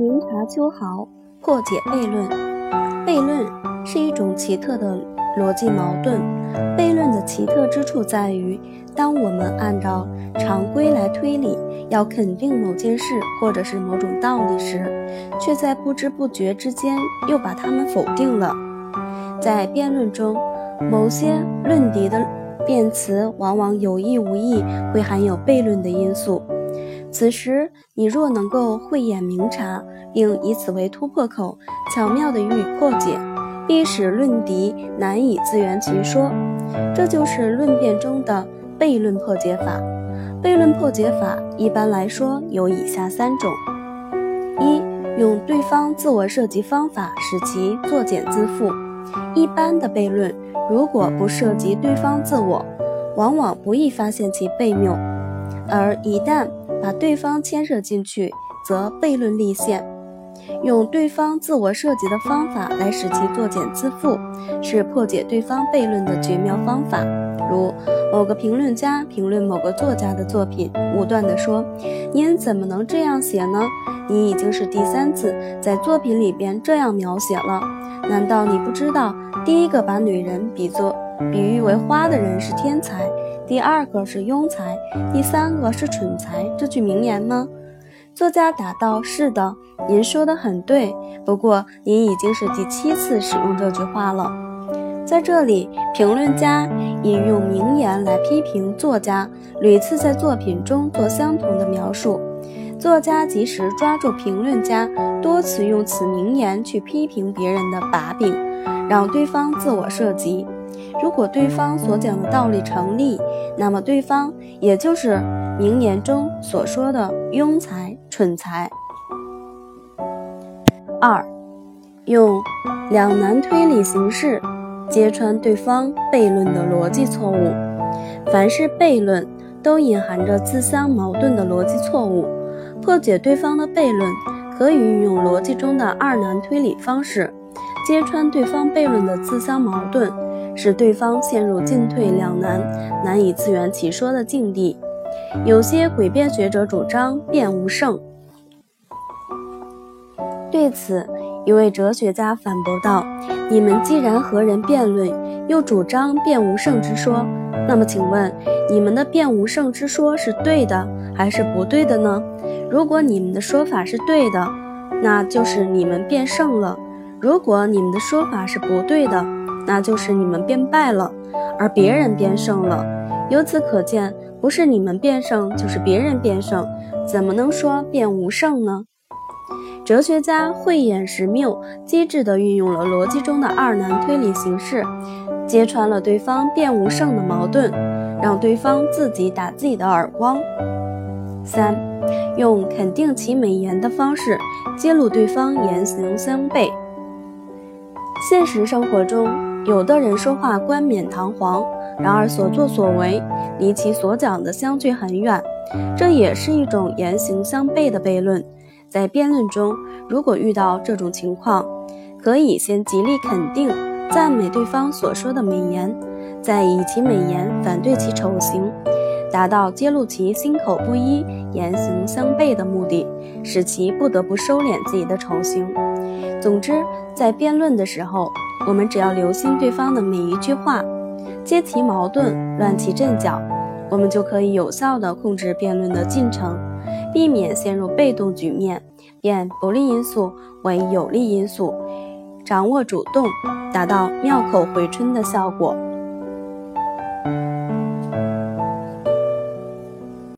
明察秋毫，破解悖论。悖论是一种奇特的逻辑矛盾。悖论的奇特之处在于，当我们按照常规来推理，要肯定某件事或者是某种道理时，却在不知不觉之间又把它们否定了。在辩论中，某些论敌的辩词往往有意无意会含有悖论的因素。此时，你若能够慧眼明察，并以此为突破口，巧妙地予以破解，必使论敌难以自圆其说。这就是论辩中的悖论破解法。悖论破解法一般来说有以下三种：一、用对方自我设计方法使其作茧自缚。一般的悖论，如果不涉及对方自我，往往不易发现其悖谬；而一旦把对方牵涉进去，则悖论立现。用对方自我设计的方法来使其作茧自缚，是破解对方悖论的绝妙方法。如某个评论家评论某个作家的作品，武断地说：“您怎么能这样写呢？你已经是第三次在作品里边这样描写了。难道你不知道，第一个把女人比作比喻为花的人是天才，第二个是庸才，第三个是蠢才这句名言吗？”作家答道：“是的，您说的很对。不过您已经是第七次使用这句话了。在这里，评论家引用名言来批评作家，屡次在作品中做相同的描述。作家及时抓住评论家多次用此名言去批评别人的把柄，让对方自我设计。如果对方所讲的道理成立，那么对方也就是名言中所说的庸才。”蠢才。二，用两难推理形式揭穿对方悖论的逻辑错误。凡是悖论都隐含着自相矛盾的逻辑错误。破解对方的悖论，可以运用逻辑中的二难推理方式，揭穿对方悖论的自相矛盾，使对方陷入进退两难、难以自圆其说的境地。有些诡辩学者主张辩无胜，对此，一位哲学家反驳道：“你们既然和人辩论，又主张辩无胜之说，那么请问，你们的辩无胜之说是对的还是不对的呢？如果你们的说法是对的，那就是你们辩胜了；如果你们的说法是不对的，那就是你们变败了，而别人变胜了。由此可见。”不是你们变胜，就是别人变胜，怎么能说变无胜呢？哲学家慧眼识谬，机智地运用了逻辑中的二难推理形式，揭穿了对方辩无胜的矛盾，让对方自己打自己的耳光。三，用肯定其美言的方式揭露对方言行相悖。现实生活中，有的人说话冠冕堂皇。然而所作所为离其所讲的相距很远，这也是一种言行相悖的悖论。在辩论中，如果遇到这种情况，可以先极力肯定、赞美对方所说的美言，再以其美言反对其丑行，达到揭露其心口不一、言行相悖的目的，使其不得不收敛自己的丑行。总之，在辩论的时候，我们只要留心对方的每一句话。揭其矛盾，乱其阵脚，我们就可以有效地控制辩论的进程，避免陷入被动局面，变不利因素为有利因素，掌握主动，达到妙口回春的效果。